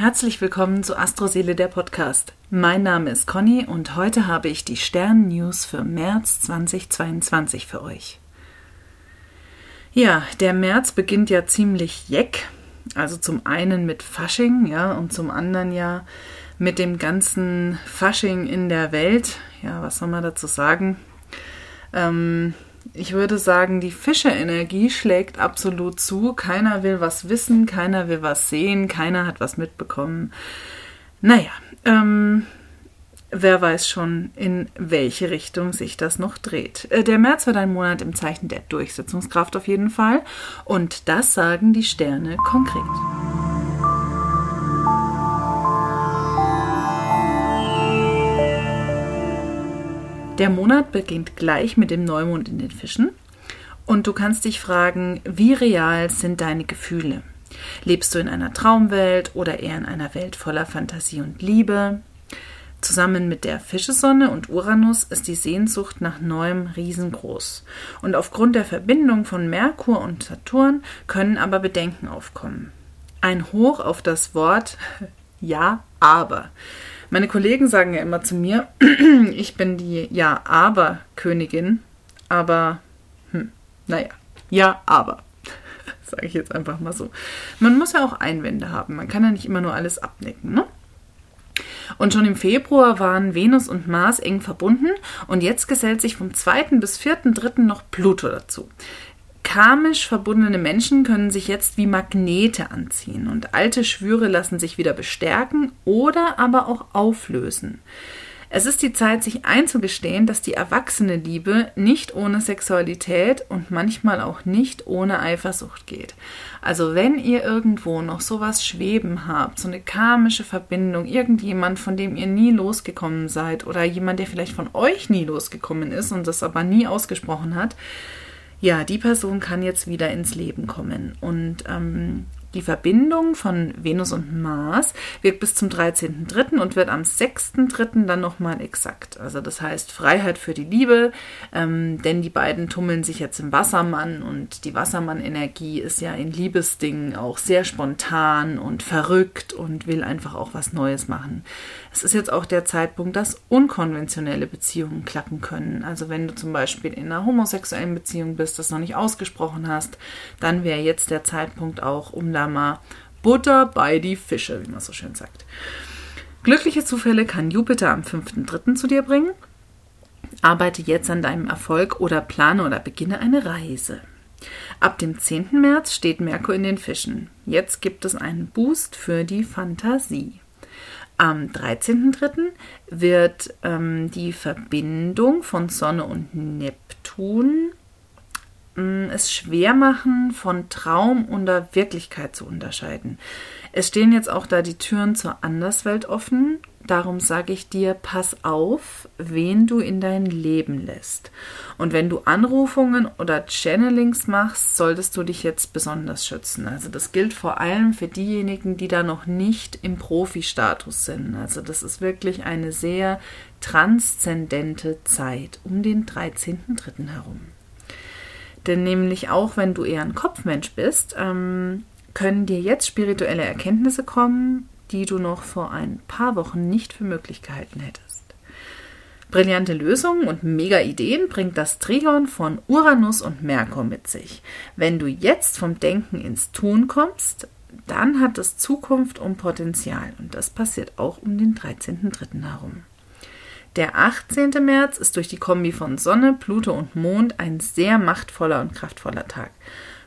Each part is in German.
Herzlich willkommen zu Astroseele der Podcast. Mein Name ist Conny und heute habe ich die Stern-News für März 2022 für euch. Ja, der März beginnt ja ziemlich jeck. Also zum einen mit Fasching, ja, und zum anderen ja mit dem ganzen Fasching in der Welt. Ja, was soll man dazu sagen? Ähm, ich würde sagen, die Fischerenergie schlägt absolut zu. Keiner will was wissen, keiner will was sehen, keiner hat was mitbekommen. Naja, ähm, wer weiß schon, in welche Richtung sich das noch dreht. Äh, der März wird ein Monat im Zeichen der Durchsetzungskraft auf jeden Fall. Und das sagen die Sterne konkret. Der Monat beginnt gleich mit dem Neumond in den Fischen und du kannst dich fragen, wie real sind deine Gefühle? Lebst du in einer Traumwelt oder eher in einer Welt voller Fantasie und Liebe? Zusammen mit der Fischesonne und Uranus ist die Sehnsucht nach Neuem riesengroß. Und aufgrund der Verbindung von Merkur und Saturn können aber Bedenken aufkommen. Ein Hoch auf das Wort Ja, aber. Meine Kollegen sagen ja immer zu mir, ich bin die Ja-Aber-Königin, aber, hm, naja, ja, aber. Sage ich jetzt einfach mal so. Man muss ja auch Einwände haben. Man kann ja nicht immer nur alles abnicken, ne? Und schon im Februar waren Venus und Mars eng verbunden und jetzt gesellt sich vom 2. bis 4.3. noch Pluto dazu karmisch verbundene Menschen können sich jetzt wie Magnete anziehen und alte Schwüre lassen sich wieder bestärken oder aber auch auflösen. Es ist die Zeit, sich einzugestehen, dass die erwachsene Liebe nicht ohne Sexualität und manchmal auch nicht ohne Eifersucht geht. Also wenn ihr irgendwo noch sowas schweben habt, so eine karmische Verbindung, irgendjemand, von dem ihr nie losgekommen seid oder jemand, der vielleicht von euch nie losgekommen ist und das aber nie ausgesprochen hat, ja, die Person kann jetzt wieder ins Leben kommen. Und ähm, die Verbindung von Venus und Mars wirkt bis zum 13.3. und wird am 6.3. dann nochmal exakt. Also das heißt Freiheit für die Liebe, ähm, denn die beiden tummeln sich jetzt im Wassermann und die Wassermann-Energie ist ja in Liebesdingen auch sehr spontan und verrückt und will einfach auch was Neues machen. Es ist jetzt auch der Zeitpunkt, dass unkonventionelle Beziehungen klappen können. Also wenn du zum Beispiel in einer homosexuellen Beziehung bist, das noch nicht ausgesprochen hast, dann wäre jetzt der Zeitpunkt auch, um da Klammer Butter bei die Fische, wie man so schön sagt. Glückliche Zufälle kann Jupiter am 5.3. zu dir bringen. Arbeite jetzt an deinem Erfolg oder plane oder beginne eine Reise. Ab dem 10. März steht Merkur in den Fischen. Jetzt gibt es einen Boost für die Fantasie. Am 13.3. wird ähm, die Verbindung von Sonne und Neptun es schwer machen, von Traum und der Wirklichkeit zu unterscheiden. Es stehen jetzt auch da die Türen zur Anderswelt offen. Darum sage ich dir, pass auf, wen du in dein Leben lässt. Und wenn du Anrufungen oder Channelings machst, solltest du dich jetzt besonders schützen. Also das gilt vor allem für diejenigen, die da noch nicht im Profi-Status sind. Also das ist wirklich eine sehr transzendente Zeit um den 13.3. herum. Denn nämlich auch wenn du eher ein Kopfmensch bist, ähm, können dir jetzt spirituelle Erkenntnisse kommen, die du noch vor ein paar Wochen nicht für möglich gehalten hättest. Brillante Lösungen und mega Ideen bringt das Trigon von Uranus und Merkur mit sich. Wenn du jetzt vom Denken ins Tun kommst, dann hat es Zukunft und Potenzial und das passiert auch um den 13.3. herum. Der 18. März ist durch die Kombi von Sonne, Pluto und Mond ein sehr machtvoller und kraftvoller Tag.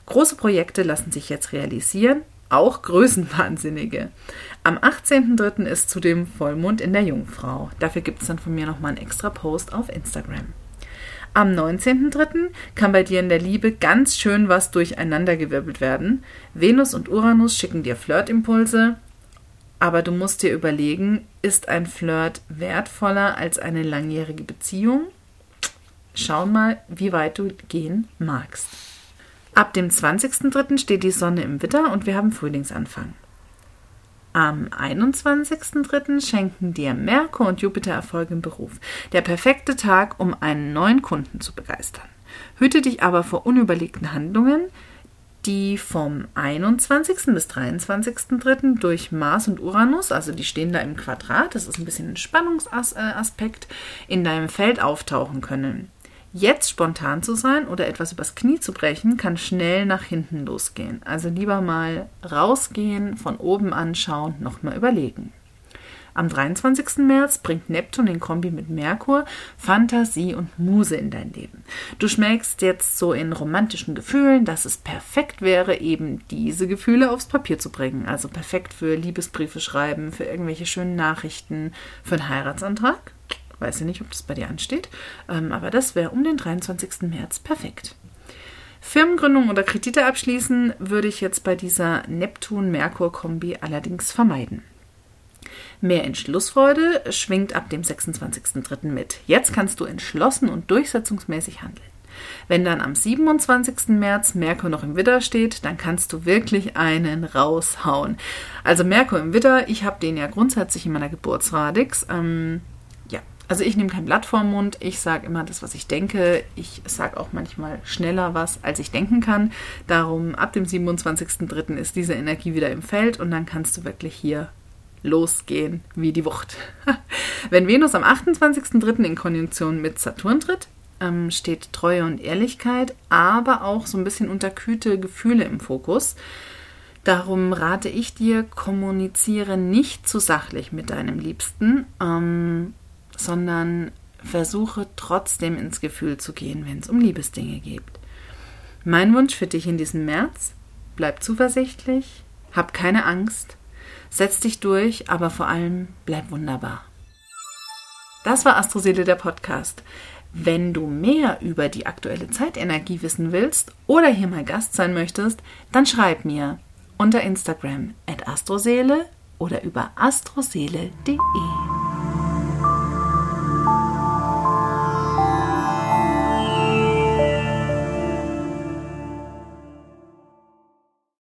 Große Projekte lassen sich jetzt realisieren, auch Größenwahnsinnige. Am 18.03. ist zudem Vollmond in der Jungfrau. Dafür gibt es dann von mir nochmal einen extra Post auf Instagram. Am 19.03. kann bei dir in der Liebe ganz schön was durcheinandergewirbelt werden. Venus und Uranus schicken dir Flirtimpulse, aber du musst dir überlegen, ist ein Flirt wertvoller als eine langjährige Beziehung? Schau mal, wie weit du gehen magst. Ab dem 20.03. steht die Sonne im Witter und wir haben Frühlingsanfang. Am 21.03. schenken dir Merkur und Jupiter Erfolg im Beruf. Der perfekte Tag, um einen neuen Kunden zu begeistern. Hüte dich aber vor unüberlegten Handlungen, die vom 21. bis 23.3. durch Mars und Uranus, also die stehen da im Quadrat, das ist ein bisschen ein Spannungsaspekt, in deinem Feld auftauchen können. Jetzt spontan zu sein oder etwas übers Knie zu brechen, kann schnell nach hinten losgehen. Also lieber mal rausgehen, von oben anschauen, nochmal überlegen. Am 23. März bringt Neptun in Kombi mit Merkur Fantasie und Muse in dein Leben. Du schmeckst jetzt so in romantischen Gefühlen, dass es perfekt wäre, eben diese Gefühle aufs Papier zu bringen. Also perfekt für Liebesbriefe schreiben, für irgendwelche schönen Nachrichten, für einen Heiratsantrag. Weiß ja nicht, ob das bei dir ansteht, ähm, aber das wäre um den 23. März perfekt. Firmengründung oder Kredite abschließen würde ich jetzt bei dieser Neptun-Merkur-Kombi allerdings vermeiden. Mehr Entschlussfreude schwingt ab dem 26.03. mit. Jetzt kannst du entschlossen und durchsetzungsmäßig handeln. Wenn dann am 27. März Merkur noch im Widder steht, dann kannst du wirklich einen raushauen. Also Merkur im Widder, ich habe den ja grundsätzlich in meiner Geburtsradix. Ähm, ja, also ich nehme kein Blatt vorm Mund, ich sage immer das, was ich denke. Ich sage auch manchmal schneller was, als ich denken kann. Darum, ab dem 27.03. ist diese Energie wieder im Feld und dann kannst du wirklich hier losgehen wie die Wucht. Wenn Venus am 28.03. in Konjunktion mit Saturn tritt, ähm, steht Treue und Ehrlichkeit, aber auch so ein bisschen unterkühlte Gefühle im Fokus. Darum rate ich dir, kommuniziere nicht zu sachlich mit deinem Liebsten, ähm, sondern versuche trotzdem ins Gefühl zu gehen, wenn es um Liebesdinge geht. Mein Wunsch für dich in diesem März, bleib zuversichtlich, hab keine Angst, Setz dich durch, aber vor allem bleib wunderbar. Das war Astroseele der Podcast. Wenn du mehr über die aktuelle Zeitenergie wissen willst oder hier mal Gast sein möchtest, dann schreib mir unter Instagram at astroseele oder über astroseele.de.